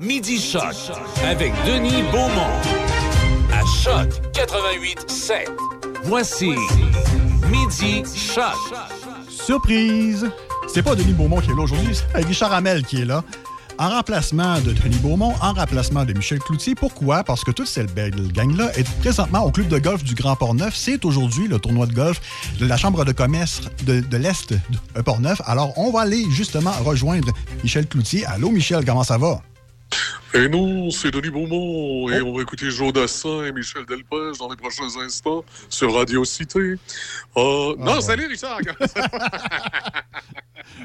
Midi Choc avec Denis Beaumont. À Choc 88 7. Voici Midi Choc. Surprise! C'est pas Denis Beaumont qui est là aujourd'hui, c'est Richard Hamel qui est là. En remplacement de Denis Beaumont, en remplacement de Michel Cloutier. Pourquoi? Parce que toute cette belle gang-là est présentement au club de golf du Grand Port-Neuf. C'est aujourd'hui le tournoi de golf de la Chambre de commerce de, l'Est de Port-Neuf. Alors, on va aller justement rejoindre Michel Cloutier. Allô, Michel, comment ça va? Et nous, c'est Denis Beaumont et on va écouter Joe Dassin et Michel Delpech dans les prochains instants sur Radio Cité. Euh, non, bon. salut Richard!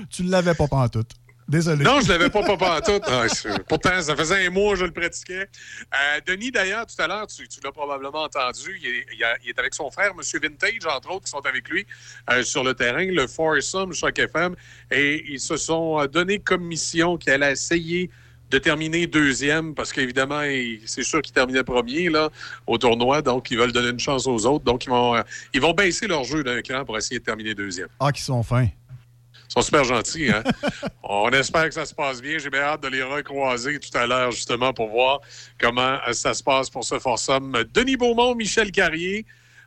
Tu ne l'avais pas pantoute. Désolé. non, je l'avais pas pas en tout. Ah, pourtant, ça faisait un mois que je le pratiquais. Euh, Denis, d'ailleurs, tout à l'heure, tu, tu l'as probablement entendu, il est, il a- il est avec son frère, M. Vintage, entre autres, qui sont avec lui euh, sur le terrain, le Foursome Choc FM, et ils se sont donné comme mission qu'elle a essayé de terminer deuxième, parce qu'évidemment, c'est sûr qu'ils terminaient premier là, au tournoi, donc ils veulent donner une chance aux autres. Donc, ils vont, euh, ils vont baisser leur jeu d'un cran pour essayer de terminer deuxième. Ah, qui sont fins. Ils sont super gentils, hein? On espère que ça se passe bien. J'ai bien hâte de les recroiser tout à l'heure, justement, pour voir comment ça se passe pour ce Forsum. Denis Beaumont, Michel Carrier.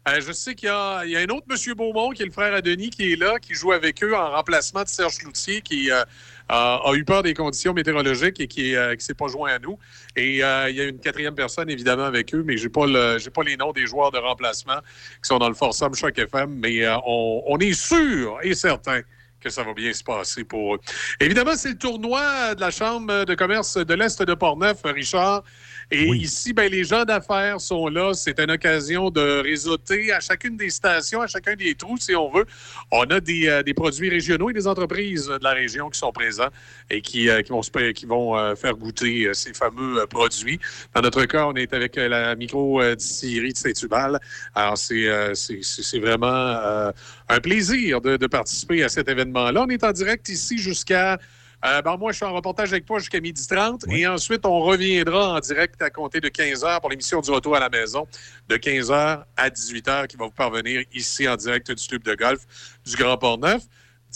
Euh, je sais qu'il y a, un autre Monsieur Beaumont, qui est le frère à Denis, qui est là, qui joue avec eux en remplacement de Serge Cloutier, qui euh, a, a eu peur des conditions météorologiques et qui ne s'est pas joint à nous. Et euh, il y a une quatrième personne, évidemment, avec eux, mais je n'ai pas, les noms des joueurs de remplacement qui sont dans le Forsum Choc FM, mais euh, on, on est sûr et certain que ça va bien se passer pour eux. Évidemment, c'est le tournoi de la Chambre de commerce de l'Est de Portneuf, Richard. Et Oui. ici, ben, les gens d'affaires sont là. C'est une occasion de réseauter à chacune des stations, à chacun des trous, si on veut. On a des, euh, des produits régionaux et des entreprises de la région qui sont présents et qui, euh, qui vont, se- qui vont euh, faire goûter ces fameux produits. Dans notre cas, on est avec la micro-distillerie de Saint-Tubal. Alors, c'est c'est- c'est- c'est vraiment un plaisir de, de participer à cet événement-là. On est en direct ici jusqu'à... euh, ben, moi, je suis en reportage avec toi jusqu'à 12h30 Oui. et ensuite, on reviendra en direct à compter de 15h pour l'émission du retour à la maison de 15h à 18h qui va vous parvenir ici en direct du tube de golf du Grand Port-Neuf.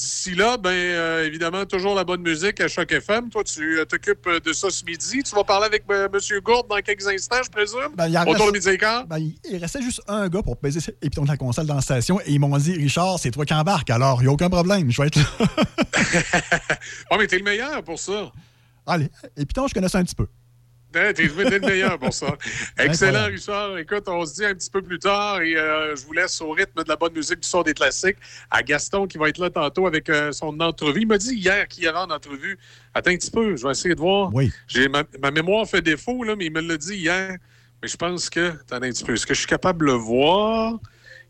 D'ici là, ben euh, évidemment, toujours la bonne musique à Choc FM. Toi, tu euh, t'occupes euh, de ça ce midi. Tu vas parler avec euh, M. Gourde dans quelques instants, je présume? Ben, il Autour de reste- midi et quart. Ben, il- restait juste un gars pour peser les pitons de la console dans la station et ils m'ont dit Richard, c'est toi qui embarques, alors il n'y a aucun problème, je vais être là. Oh, mais t'es le meilleur pour ça. Allez, les pitons, je connais ça un petit peu. Hein, T'es le meilleur pour ça. Excellent. Richard. Écoute, on se dit un petit peu plus tard et euh, je vous laisse au rythme de la bonne musique du son des classiques à Gaston qui va être là tantôt avec euh, son entrevue. Il m'a dit hier qu'il y avait en entrevue. Attends un petit peu, je vais essayer de voir. Oui. Ma, ma mémoire fait défaut, là, mais il me l'a dit hier. Mais je pense que. Attendez un petit peu. Est-ce que je suis capable de le voir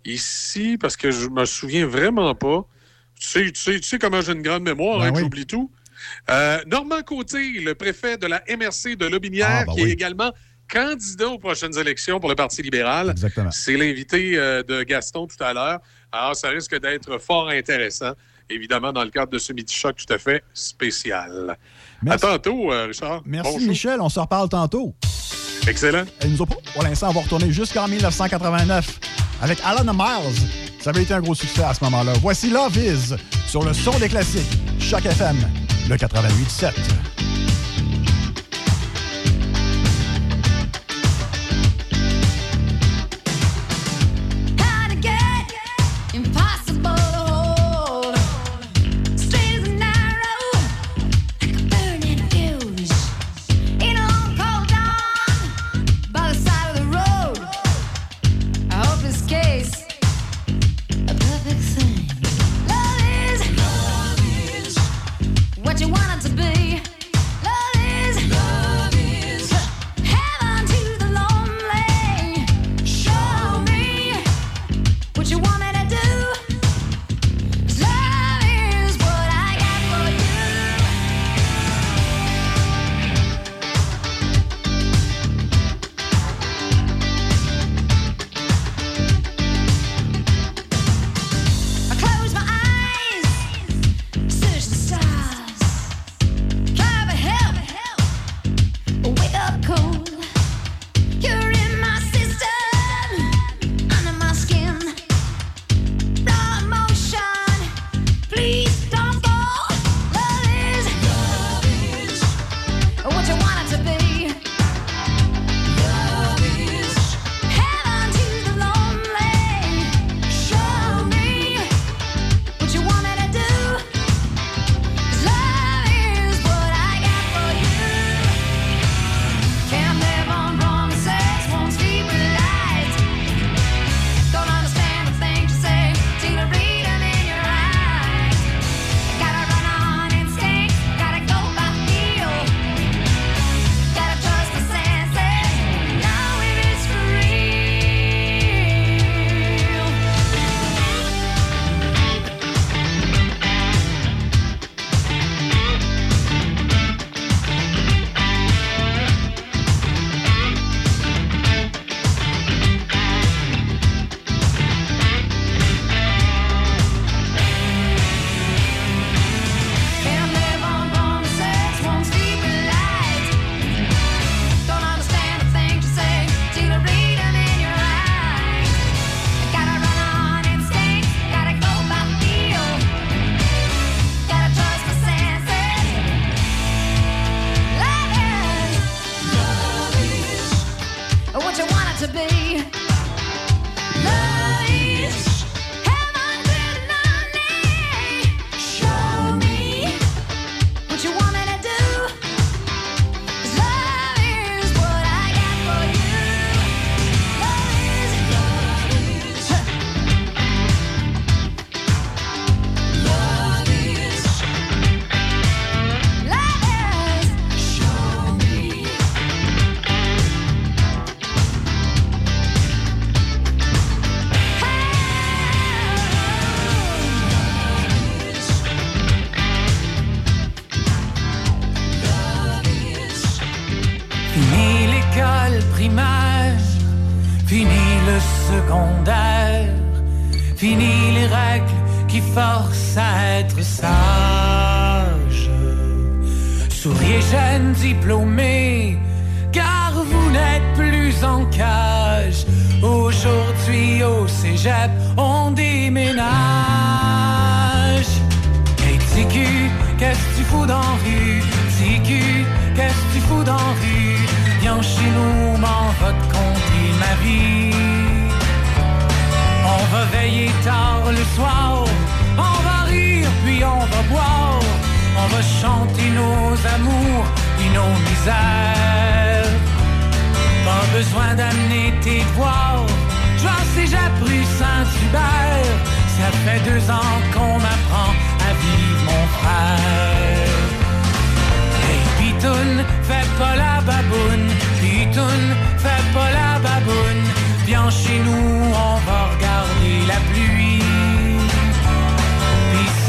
ici? Parce que je me souviens vraiment pas. Tu sais, tu sais, tu sais comment j'ai une grande mémoire, Ben hein, oui. j'oublie tout. Euh, Normand Côté, le préfet de la MRC de Lobinière, Ah, ben qui oui. est également candidat aux prochaines élections pour le Parti libéral. Exactement. C'est l'invité euh, de Gaston tout à l'heure. Alors, ça risque d'être fort intéressant, évidemment, dans le cadre de ce Midi Choc tout à fait spécial. Merci, À tantôt, euh, Richard. Merci Bonjour. Michel, on se reparle tantôt. Excellent. Et nous autres, pour l'instant, on va retourner jusqu'en 1989 avec Alan Miles. Ça avait été un gros succès à ce moment-là. Voici Love Is sur le son des classiques. Choc FM, le 88.7. primaire, fini le secondaire, fini les règles qui forcent à être sage. Souriez jeunes diplômés, car vous n'êtes plus en cage. Aujourd'hui au cégep, on déménage. Hey qu'est-ce que tu fous dans rue? TQ, qu'est-ce que tu fous dans rue? Chez nous, m'en va te conter ma vie. On va veiller tard le soir, on va rire puis on va boire. On va chanter nos amours puis nos misères. Pas besoin d'amener tes devoirs. J'en sais, j'ai Saint-Hubert. Ça fait deux ans qu'on m'apprend à vivre, mon frère. Hey, Pitoun, fais pas la baboune. Fais pas la baboune. Viens chez nous, on va regarder la pluie.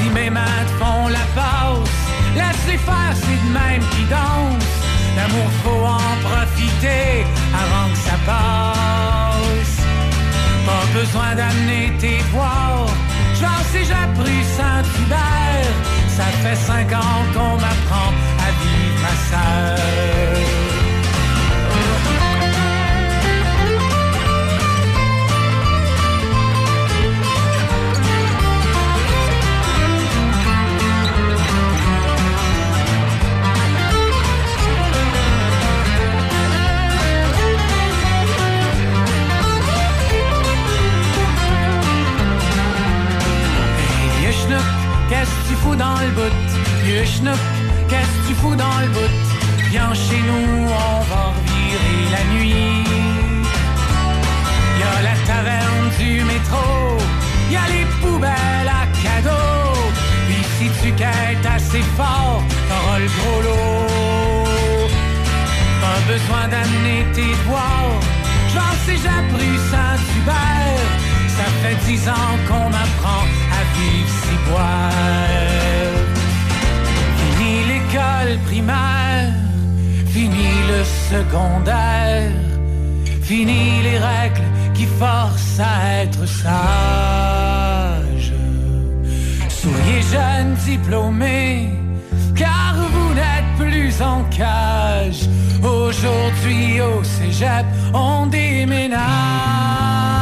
Si mes mains font la passe, laisse-les faire, c'est de même qui dansent. L'amour, faut en profiter avant que ça passe. Pas besoin d'amener tes devoirs. J'en sais, j'ai appris Saint-Hubert. Ça fait cinq ans qu'on m'apprend à vivre ma sœur. Fous dans le bout? Yushnook, qu'est-ce que tu fous dans le bout? Viens chez nous, on va revirer la nuit. Y a la taverne du métro, y a les poubelles à cadeaux. Puis si tu quêtes assez fort, t'auras le gros lot. Pas besoin d'amener tes devoirs, j'en sais, j'ai appris Saint-Hubert. Ça fait dix ans qu'on m'apprend à vivre si boire. Fini l'école primaire, fini le secondaire, fini les règles qui forcent à être sage. Souriez jeunes diplômés, car vous n'êtes plus en cage. Aujourd'hui au cégep, on déménage.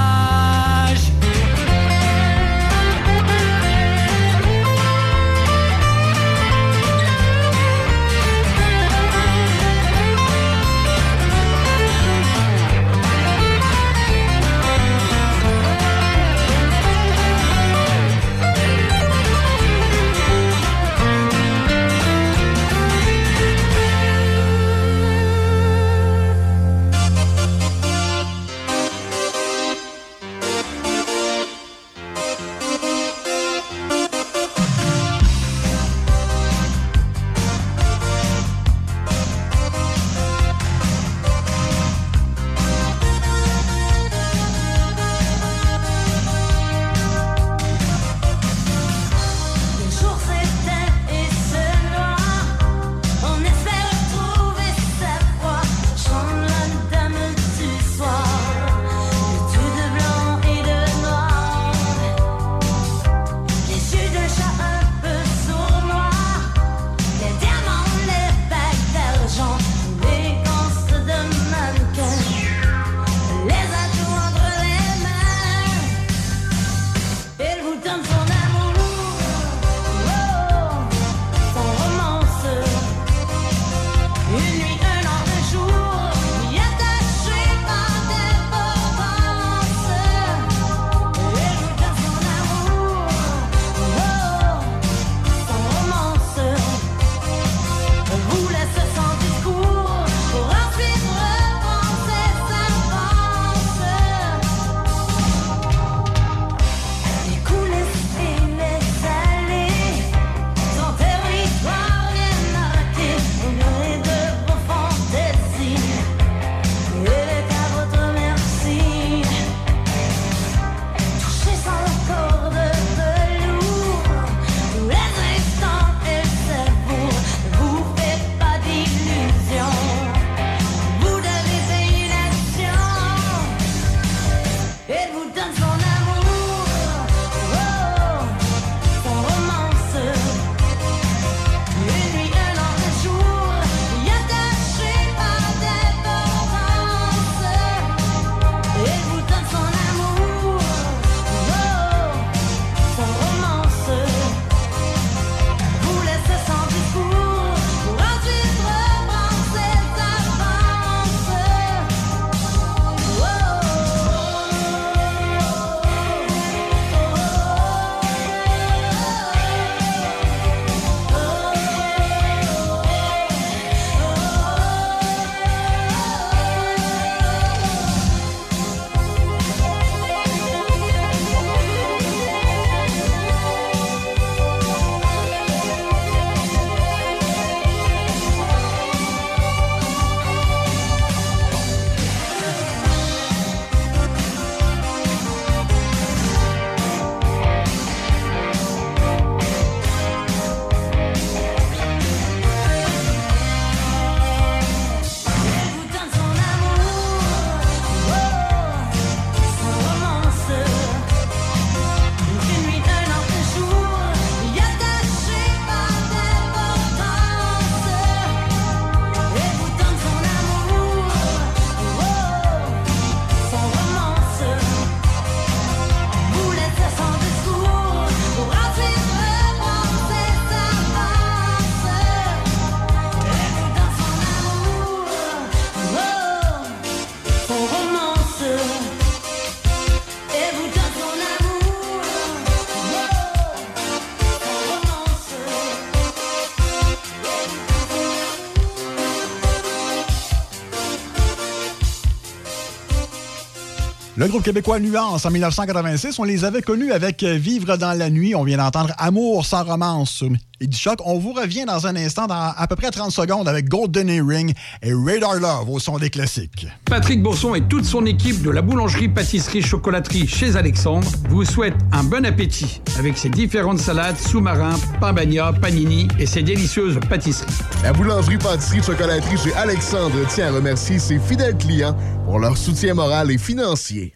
Le groupe québécois Nuance en 1986, on les avait connus avec euh, Vivre dans la nuit. On vient d'entendre Amour sans romance Choc. On vous revient dans un instant, dans à peu près 30 secondes, avec Golden Earring et Radar Love au son des classiques. Patrick Bourson et toute son équipe de la boulangerie, pâtisserie, chocolaterie chez Alexandre vous souhaitent un bon appétit avec ses différentes salades, sous-marins, pain bagna, panini et ses délicieuses pâtisseries. La boulangerie, pâtisserie, chocolaterie chez Alexandre tient à remercier ses fidèles clients pour leur soutien moral et financier.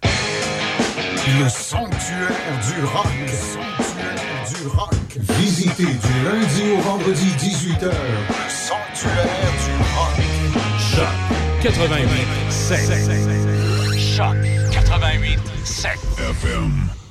Le sanctuaire du rock. Le sanctuaire du rock. Du lundi au vendredi 18h. Le sanctuaire du rock. Choc 88 7. Choc 88 7. FM.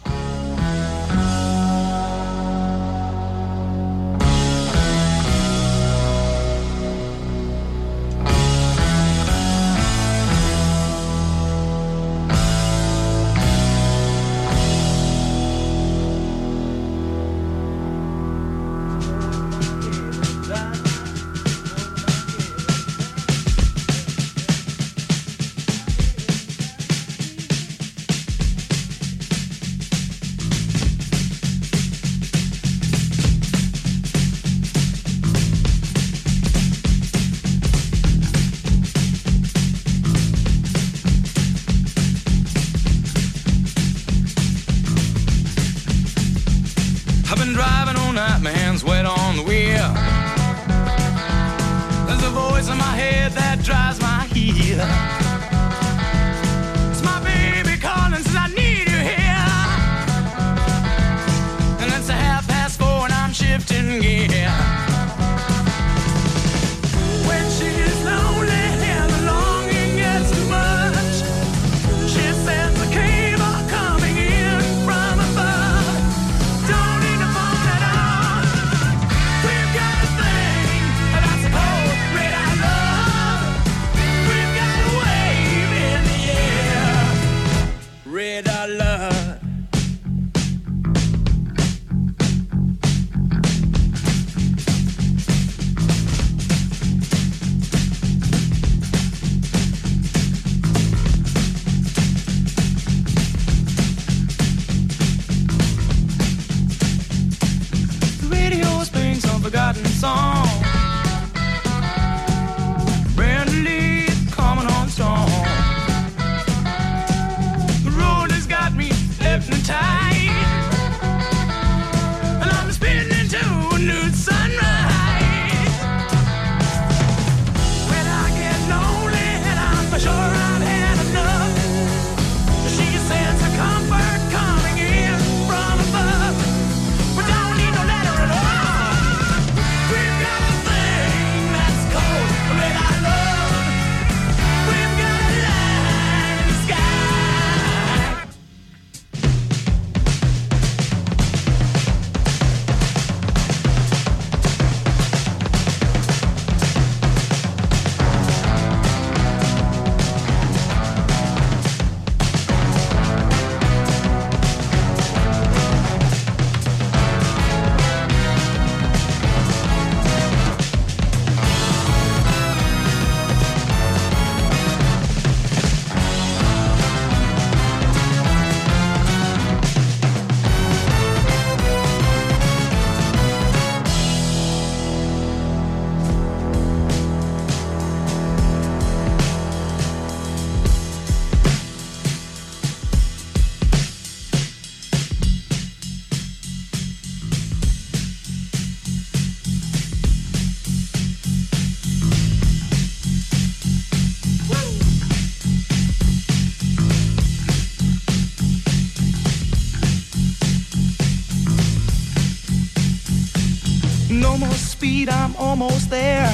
No more speed, I'm almost there.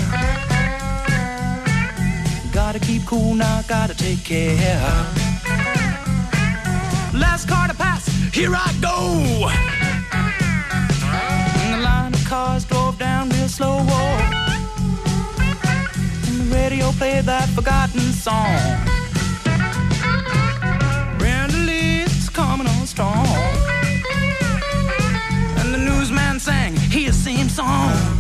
Gotta keep cool now, gotta take care. Last car to pass, here I go. And the line of cars drove down real slow. Oh. And the radio played that forgotten song. Song.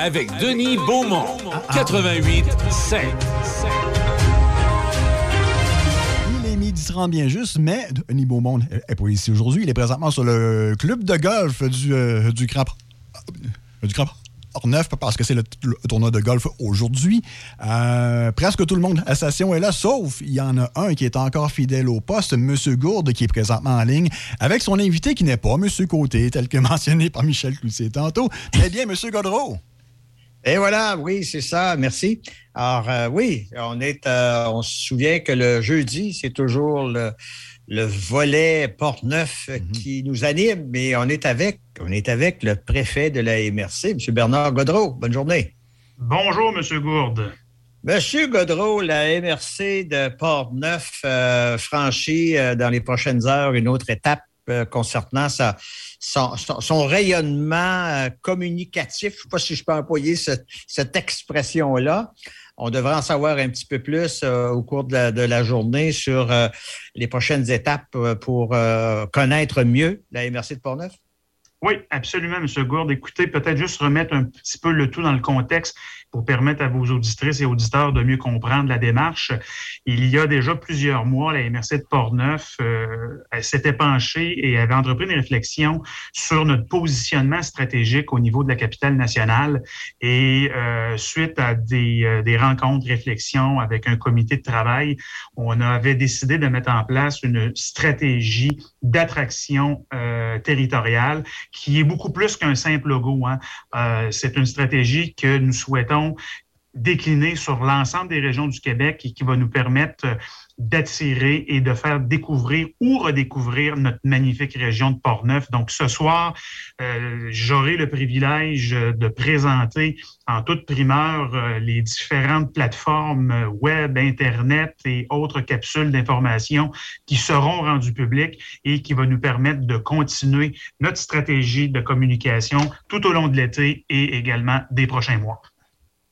Avec Denis Beaumont. 88 7. Il est midi 30 bien juste, mais Denis Beaumont n'est pas ici aujourd'hui. Il est présentement sur le club de golf du, euh, du euh, parce que c'est le, tournoi de golf aujourd'hui. Euh, presque tout le monde à station est là, sauf il y en a un qui est encore fidèle au poste, M. Gourde, qui est présentement en ligne, avec son invité qui n'est pas M. Côté, tel que mentionné par Michel Cloutier tantôt, mais bien M. Godreau. Et voilà, oui, c'est ça, merci. Alors, euh, oui, on est, euh, on se souvient que le jeudi, c'est toujours le, le volet Porte-Neuf euh, qui nous anime, mais on est avec, on est avec le préfet de la MRC, M. Bernard Godreau. Bonne journée. Bonjour, M. Gourde. Monsieur Godreau, la MRC de Port-Neuf euh, franchit euh, dans les prochaines heures une autre étape concernant sa, son, rayonnement euh, communicatif. Je ne sais pas si je peux employer ce- cette expression-là. On devrait en savoir un petit peu plus euh, au cours de la, journée sur euh, les prochaines étapes euh, pour euh, connaître mieux la MRC de Port-Neuf. Oui, absolument, M. Gourde. Écoutez, peut-être juste remettre un petit peu le tout dans le contexte pour permettre à vos auditrices et auditeurs de mieux comprendre la démarche. Il y a déjà plusieurs mois, la MRC de Portneuf euh, s'était penchée et avait entrepris une réflexion sur notre positionnement stratégique au niveau de la capitale nationale. Et euh, suite à des, euh, des rencontres, réflexions avec un comité de travail, on avait décidé de mettre en place une stratégie d'attraction euh, territoriale qui est beaucoup plus qu'un simple logo. hein. Euh, c'est une stratégie que nous souhaitons décliner sur l'ensemble des régions du Québec et qui va nous permettre euh, d'attirer et de faire découvrir ou redécouvrir notre magnifique région de Portneuf. Donc ce soir, euh, j'aurai le privilège de présenter en toute primeur euh, les différentes plateformes web, Internet et autres capsules d'information qui seront rendues publiques et qui va nous permettre de continuer notre stratégie de communication tout au long de l'été et également des prochains mois.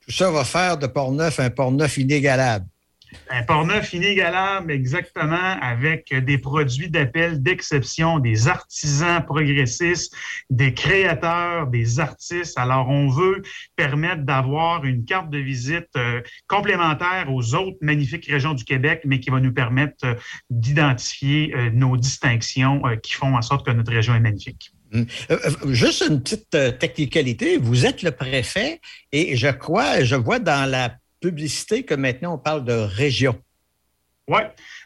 Ça va faire de Port-Neuf un Port-Neuf inégalable. Un Port-Neuf inégalable, exactement, avec des produits d'appel d'exception, des artisans progressistes, des créateurs, des artistes. Alors, on veut permettre d'avoir une carte de visite euh, complémentaire aux autres magnifiques régions du Québec, mais qui va nous permettre euh, d'identifier euh, nos distinctions qui font en sorte que notre région est magnifique. Euh, euh, juste une petite euh, technicalité. Vous êtes le préfet et je crois, je vois dans la publicité que maintenant on parle de région. Oui,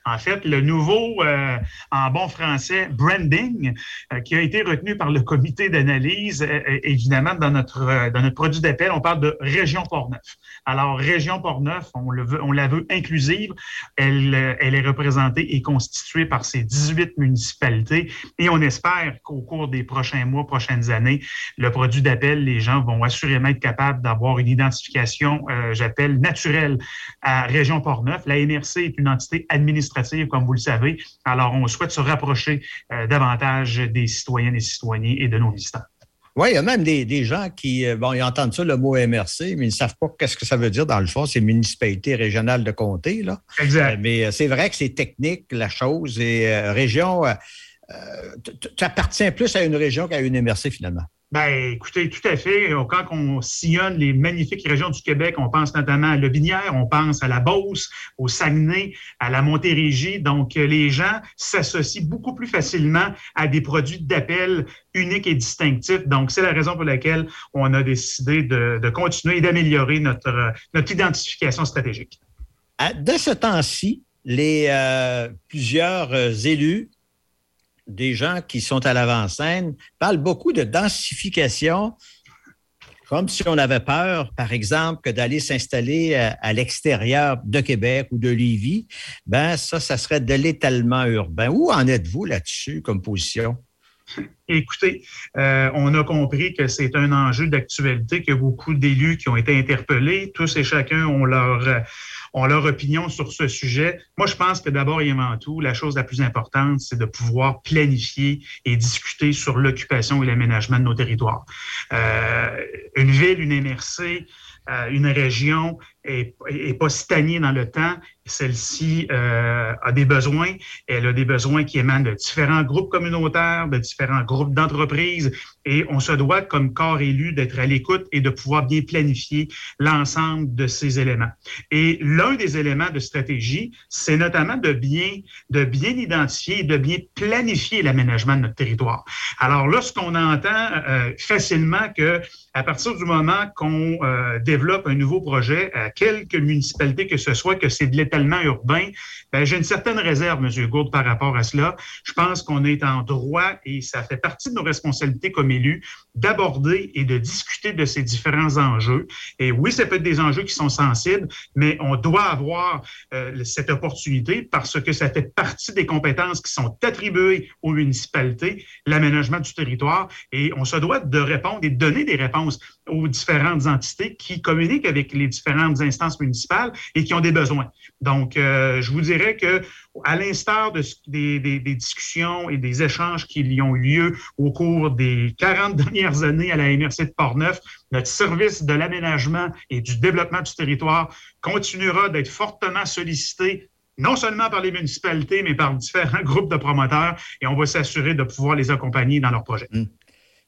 en fait, le nouveau, euh, en bon français, branding, euh, qui a été retenu par le comité d'analyse, euh, euh, évidemment, dans notre, euh, dans notre produit d'appel, on parle de Région Portneuf. Alors, Région Portneuf, on, le veut, on la veut inclusive. Elle, euh, elle est représentée et constituée par ces 18 municipalités et on espère qu'au cours des prochains mois, prochaines années, le produit d'appel, les gens vont assurément être capables d'avoir une identification, j'appelle, naturelle à Région Portneuf. La MRC est une entité administrative, comme vous le savez. Alors, on souhaite se rapprocher euh, davantage des citoyennes et citoyens et de nos visiteurs. Oui, il y a même des, des gens qui, euh, bon, ils entendent ça, le mot MRC, mais ils ne savent pas qu'est-ce que ça veut dire dans le fond. C'est municipalité régionale de comté, là. Exact. Euh, mais c'est vrai que c'est technique, la chose. Et euh, région, euh, tu appartiens plus à une région qu'à une MRC, finalement. Ben, écoutez, tout à fait. Quand on sillonne les magnifiques régions du Québec, on pense notamment à Lobinière, on pense à la Beauce, au Saguenay, à la Montérégie. Donc, euh, les gens s'associent beaucoup plus facilement à des produits d'appel uniques et distinctifs. Donc, c'est la raison pour laquelle on a décidé de, continuer et d'améliorer notre, euh, notre identification stratégique. De ce temps-ci, les euh, plusieurs euh, élus, des gens qui sont à l'avant-scène, parlent beaucoup de densification, comme si on avait peur, par exemple, que d'aller s'installer à, à l'extérieur de Québec ou de Lévis. Ben, ça, ça serait de l'étalement urbain. Où en êtes-vous là-dessus comme position? Écoutez, euh, on a compris que c'est un enjeu d'actualité, a beaucoup d'élus qui ont été interpellés. Tous et chacun ont leur, euh, ont leur opinion sur ce sujet. Moi, je pense que d'abord et avant tout, la chose la plus importante, c'est de pouvoir planifier et discuter sur l'occupation et l'aménagement de nos territoires. Euh, une ville, une MRC, une région est, est pas stagnée dans le temps. Celle-ci euh, a des besoins. Elle a des besoins qui émanent de différents groupes communautaires, de différents groupes d'entreprises. Et on se doit, comme corps élu, d'être à l'écoute et de pouvoir bien planifier l'ensemble de ces éléments. Et l'un des éléments de stratégie, c'est notamment de bien, de bien identifier de bien planifier l'aménagement de notre territoire. Alors, lorsqu'on entend euh, facilement que à partir du moment qu'on euh, développe un nouveau projet à quelque municipalité que ce soit, que c'est de l'étalement urbain, ben, j'ai une certaine réserve, M. Gourde, par rapport à cela. Je pense qu'on est en droit et ça fait partie de nos responsabilités comme élus d'aborder et de discuter de ces différents enjeux. Et oui, ça peut être des enjeux qui sont sensibles, mais on doit avoir euh, cette opportunité parce que ça fait partie des compétences qui sont attribuées aux municipalités, l'aménagement du territoire, et on se doit de répondre et de donner des réponses aux différentes entités qui communiquent avec les différentes instances municipales et qui ont des besoins. Donc, euh, je vous dirais que, à l'instar des, des- des discussions et des échanges qui y ont eu lieu au cours des 40 dernières années à la MRC de Portneuf, notre service de l'aménagement et du développement du territoire continuera d'être fortement sollicité non seulement par les municipalités, mais par différents groupes de promoteurs, et on va s'assurer de pouvoir les accompagner dans leurs projets.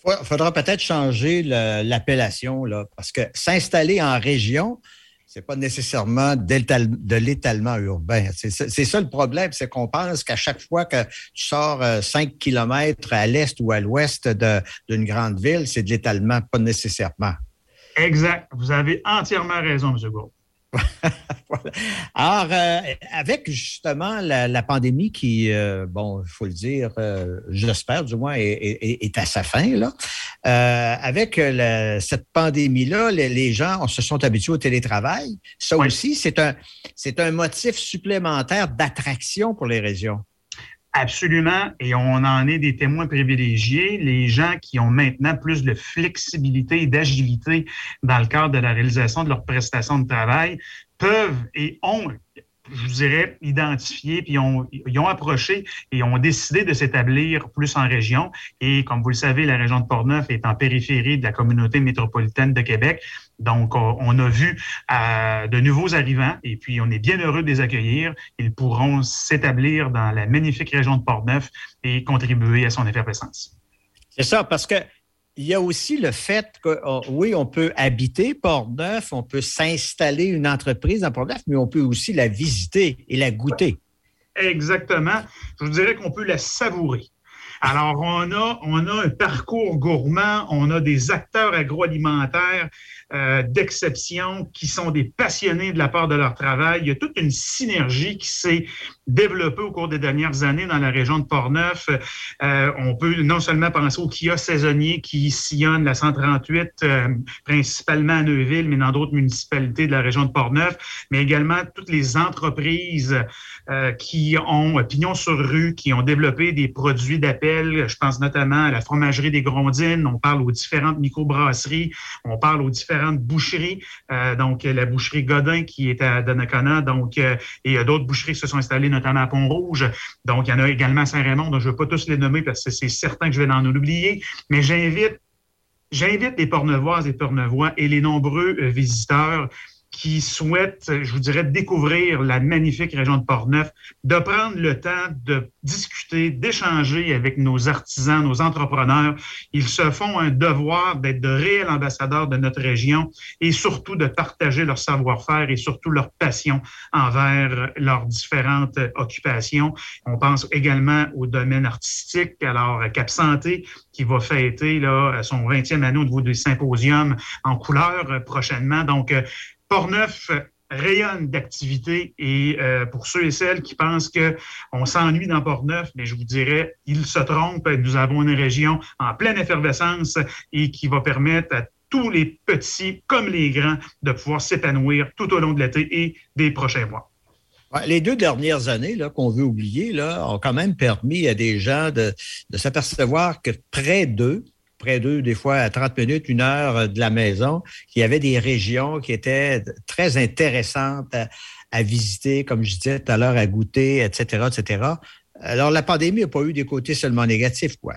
Il faudra peut-être changer l'appellation, parce que s'installer en région, c'est pas nécessairement de l'étalement urbain. C'est ça le problème, c'est qu'on pense qu'à chaque fois que tu sors 5 kilomètres à l'est ou à l'ouest d'une grande ville, c'est de l'étalement, pas nécessairement. Exact. Vous avez entièrement raison, M. Alors, euh, avec justement la, la pandémie qui, euh, bon, il faut le dire, euh, j'espère du moins, est, est- est à sa fin, là. Euh, avec la- cette pandémie-là, les, les gens on se sont habitués au télétravail. Ça aussi, c'est un, c'est un motif supplémentaire d'attraction pour les régions. Absolument, et on en est des témoins privilégiés, les gens qui ont maintenant plus de flexibilité et d'agilité dans le cadre de la réalisation de leurs prestations de travail peuvent et ont, je dirais, identifié, puis ont, ils ont approché et ont décidé de s'établir plus en région. Et comme vous le savez, la région de Portneuf est en périphérie de la communauté métropolitaine de Québec. Donc, on on a vu euh, de nouveaux arrivants et puis on est bien heureux de les accueillir. Ils pourront s'établir dans la magnifique région de Portneuf et contribuer à son effervescence. C'est ça, parce que il y a aussi le fait que, oh, oui, on peut habiter Port-Neuf, on peut s'installer une entreprise dans Port-Neuf, mais on peut aussi la visiter et la goûter. Exactement. Je vous dirais qu'on peut la savourer. Alors, on a, un parcours gourmand, on a des acteurs agroalimentaires euh, d'exception qui sont des passionnés de la part de leur travail. Il y a toute une synergie qui s'est développée au cours des dernières années dans la région de Portneuf. Euh, on peut non seulement penser aux kiosques saisonniers qui sillonnent la 138, euh, principalement à Neuville, mais dans d'autres municipalités de la région de Portneuf, mais également toutes les entreprises qui ont pignon sur rue, qui ont développé des produits d'appel. Je pense notamment à la fromagerie des Grondines. On parle aux différentes microbrasseries. On parle aux différentes boucheries. Euh, donc, la boucherie Godin qui est à Donnacona. Donc, euh, et a d'autres boucheries qui se sont installées notamment à Pont-Rouge. Donc, il y en a également à Saint-Raymond. Donc, je ne vais pas tous les nommer parce que c'est certain que je vais en oublier. Mais j'invite J'invite les Pornevoises et Pornevois et les nombreux euh, visiteurs qui souhaitent, je vous dirais, découvrir la magnifique région de Portneuf, de prendre le temps de discuter, d'échanger avec nos artisans, nos entrepreneurs. Ils se font un devoir d'être de réels ambassadeurs de notre région et surtout de partager leur savoir-faire et surtout leur passion envers leurs différentes occupations. On pense également au domaine artistique. Alors, Cap Santé, qui va fêter là, son 20e année au niveau des symposiums en couleur prochainement. Donc, Portneuf rayonne d'activité et euh, pour ceux et celles qui pensent qu'on s'ennuie dans Portneuf, mais je vous dirais, ils se trompent. Nous avons une région en pleine effervescence et qui va permettre à tous les petits comme les grands de pouvoir s'épanouir tout au long de l'été et des prochains mois. Les deux dernières années qu'on veut oublier ont quand même permis à des gens de, de s'apercevoir que près d'eux, près d'eux, des fois à 30 minutes, une heure euh, de la maison, qu'il y avait des régions qui étaient très intéressantes à, visiter, comme je disais tout à l'heure, à goûter, etc., etc. Alors, la pandémie n'a pas eu des côtés seulement négatifs, quoi.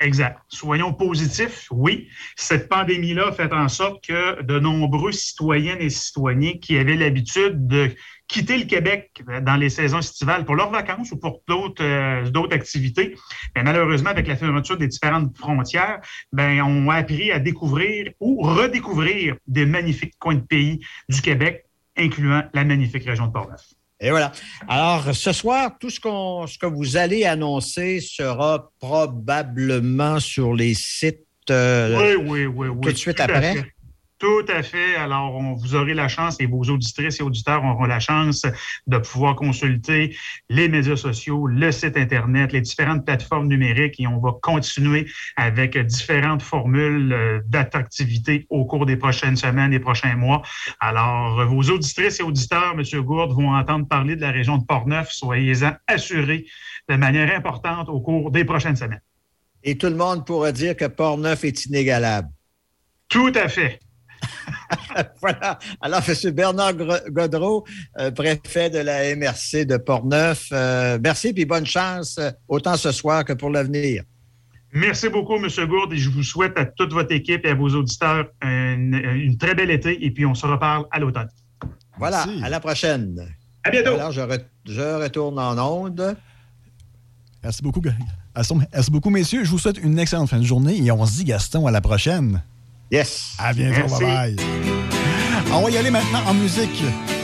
Exact. Soyons positifs, oui. Cette pandémie-là a fait en sorte que de nombreux citoyennes et citoyens qui avaient l'habitude de quitter le Québec dans les saisons estivales pour leurs vacances ou pour d'autres euh, d'autres activités. Mais malheureusement, avec la fermeture des différentes frontières, ben, on a appris à découvrir ou redécouvrir des magnifiques coins de pays du Québec, incluant la magnifique région de Portneuf. Et voilà. Alors, ce soir, tout ce, qu'on, ce que vous allez annoncer sera probablement sur les sites euh, oui, oui, oui, oui. tout de suite après. Tout à fait. Alors, on, vous aurez la chance et vos auditrices et auditeurs auront la chance de pouvoir consulter les médias sociaux, le site Internet, les différentes plateformes numériques et on va continuer avec différentes formules euh, d'attractivité au cours des prochaines semaines, des prochains mois. Alors, vos auditrices et auditeurs, M. Gourde, vont entendre parler de la région de Portneuf. Soyez-en assurés de manière importante au cours des prochaines semaines. Et tout le monde pourra dire que Port-Neuf est inégalable. Tout à fait. voilà. Alors, M. Bernard Godreau, euh, préfet de la MRC de Port-Neuf, euh, merci et bonne chance, euh, autant ce soir que pour l'avenir. Merci beaucoup, M. Gourde, et je vous souhaite à toute votre équipe et à vos auditeurs une, une très belle été, et puis on se reparle à l'automne. Voilà, Merci. à la prochaine. À bientôt. Alors, je, re- je retourne en onde. Merci beaucoup. Merci beaucoup, messieurs. Je vous souhaite une excellente fin de journée et on se dit, Gaston, à la prochaine. Yes. À bientôt. Merci. Bye bye. On va y aller maintenant en musique.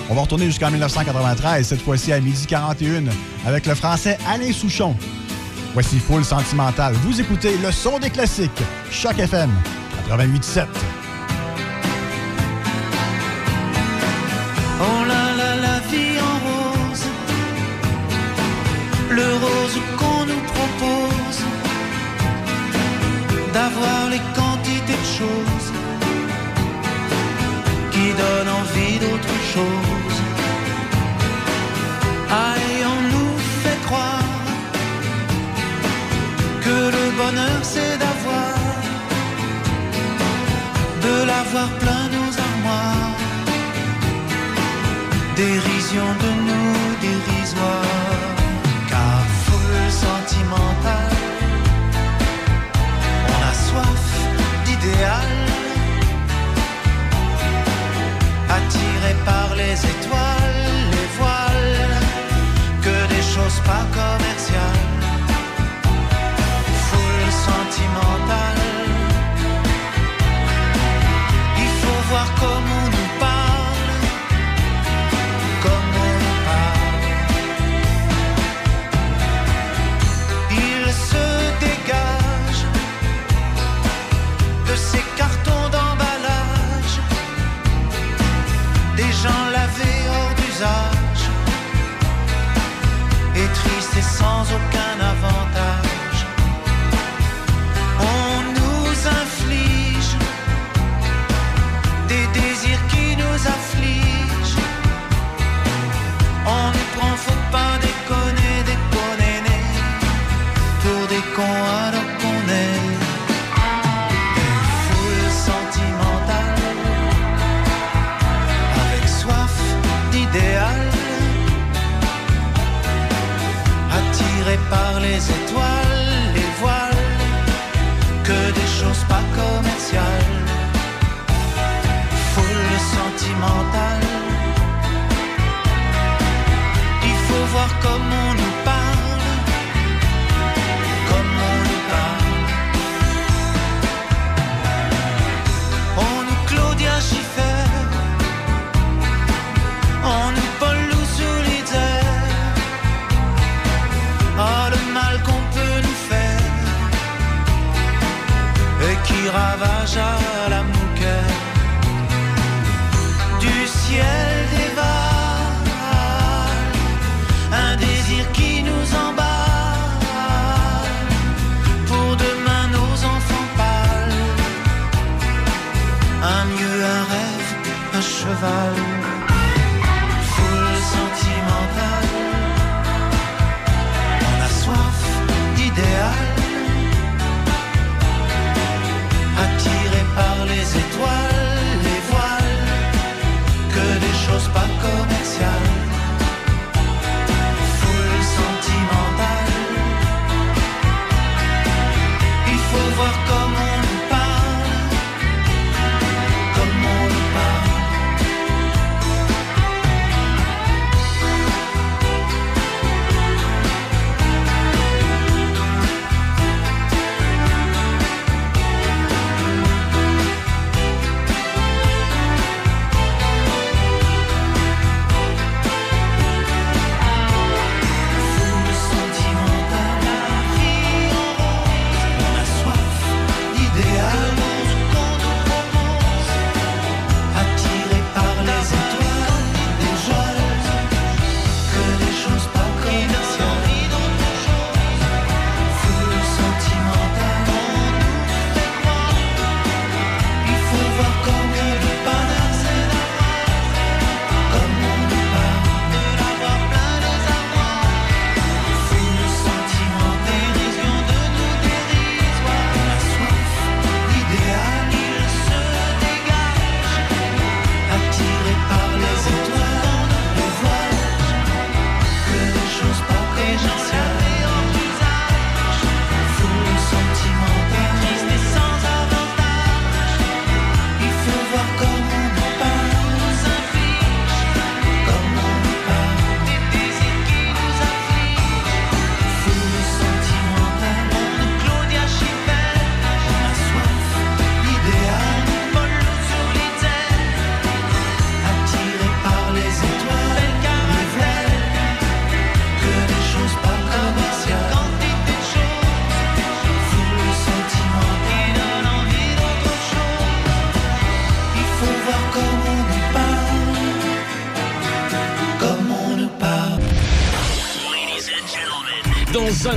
On va retourner jusqu'en 1993, cette fois-ci à midi 41, avec le français Alain Souchon. Voici Full Sentimental. Vous écoutez le son des classiques, Choc FM 88.7. Oh là là, la vie en rose, le rose qu'on nous propose, d'avoir les qui donnent envie d'autre chose. Aïe, on nous fait croire que le bonheur c'est d'avoir, de l'avoir plein nos armoires dérision de nous dérisoire les étoiles, les voiles,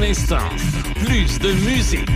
Dans un instant, plus de musique.